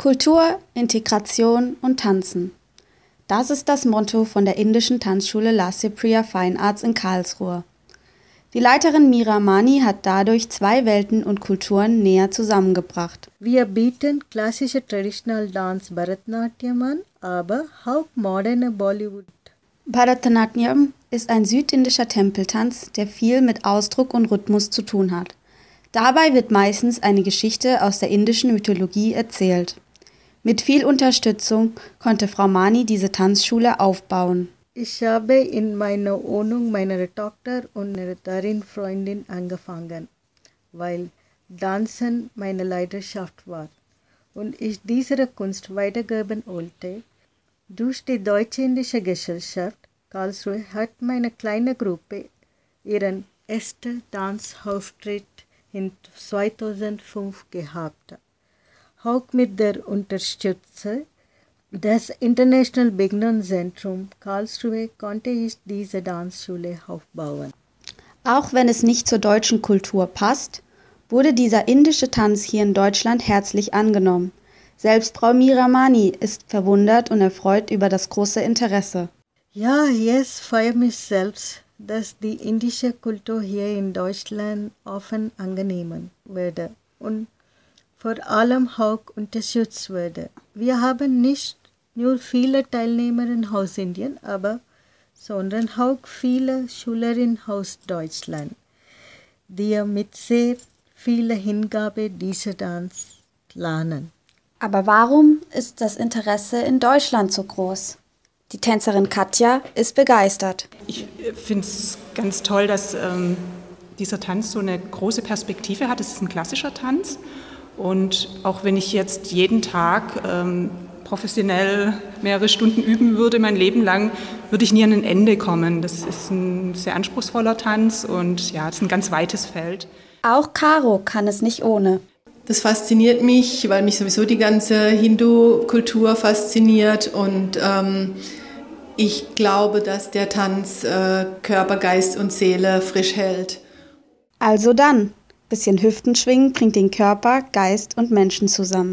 Kultur, Integration und Tanzen. Das ist das Motto von der indischen Tanzschule La Cypria Fine Arts in Karlsruhe. Die Leiterin Mira Mani hat dadurch zwei Welten und Kulturen näher zusammengebracht. Wir bieten klassische Traditional Dance Bharatanatyam an, aber auch moderne Bollywood. Bharatanatyam ist ein südindischer Tempeltanz, der viel mit Ausdruck und Rhythmus zu tun hat. Dabei wird meistens eine Geschichte aus der indischen Mythologie erzählt. Mit viel Unterstützung konnte Frau Mani diese Tanzschule aufbauen. Ich habe in meiner Wohnung meiner Tochter und einer darin Freundin angefangen, weil Tanzen meine Leidenschaft war und ich diese Kunst weitergeben wollte. Durch die Deutsch-Indische Gesellschaft Karlsruhe hat meine kleine Gruppe ihren ersten Tanzauftritt in 2005 gehabt auch mit der Unterstützung des International Beginner Zentrum Karlsruhe konnte ich diese Tanzschule aufbauen. Auch wenn es nicht zur deutschen Kultur passt, wurde dieser indische Tanz hier in Deutschland herzlich angenommen. Selbst Frau Miramani ist verwundert und erfreut über das große Interesse. Ja, jetzt freue mich selbst, dass die indische Kultur hier in Deutschland offen angenommen wird und vor allem auch unterstützt wurde. Wir haben nicht nur viele Teilnehmer aus Indien, aber sondern auch viele Schülerinnen aus Deutschland, die mit sehr viel Hingabe diese Tanz lernen. Aber warum ist das Interesse in Deutschland so groß? Die Tänzerin Katja ist begeistert. Ich finde es ganz toll, dass ähm, dieser Tanz so eine große Perspektive hat. Es ist ein klassischer Tanz und auch wenn ich jetzt jeden Tag ähm, professionell mehrere Stunden üben würde, mein Leben lang, würde ich nie an ein Ende kommen. Das ist ein sehr anspruchsvoller Tanz und ja, das ist ein ganz weites Feld. Auch Caro kann es nicht ohne. Das fasziniert mich, weil mich sowieso die ganze Hindu-Kultur fasziniert und ähm, ich glaube, dass der Tanz äh, Körper, Geist und Seele frisch hält. Also dann, Bisschen Hüftenschwingen bringt den Körper, Geist und Menschen zusammen.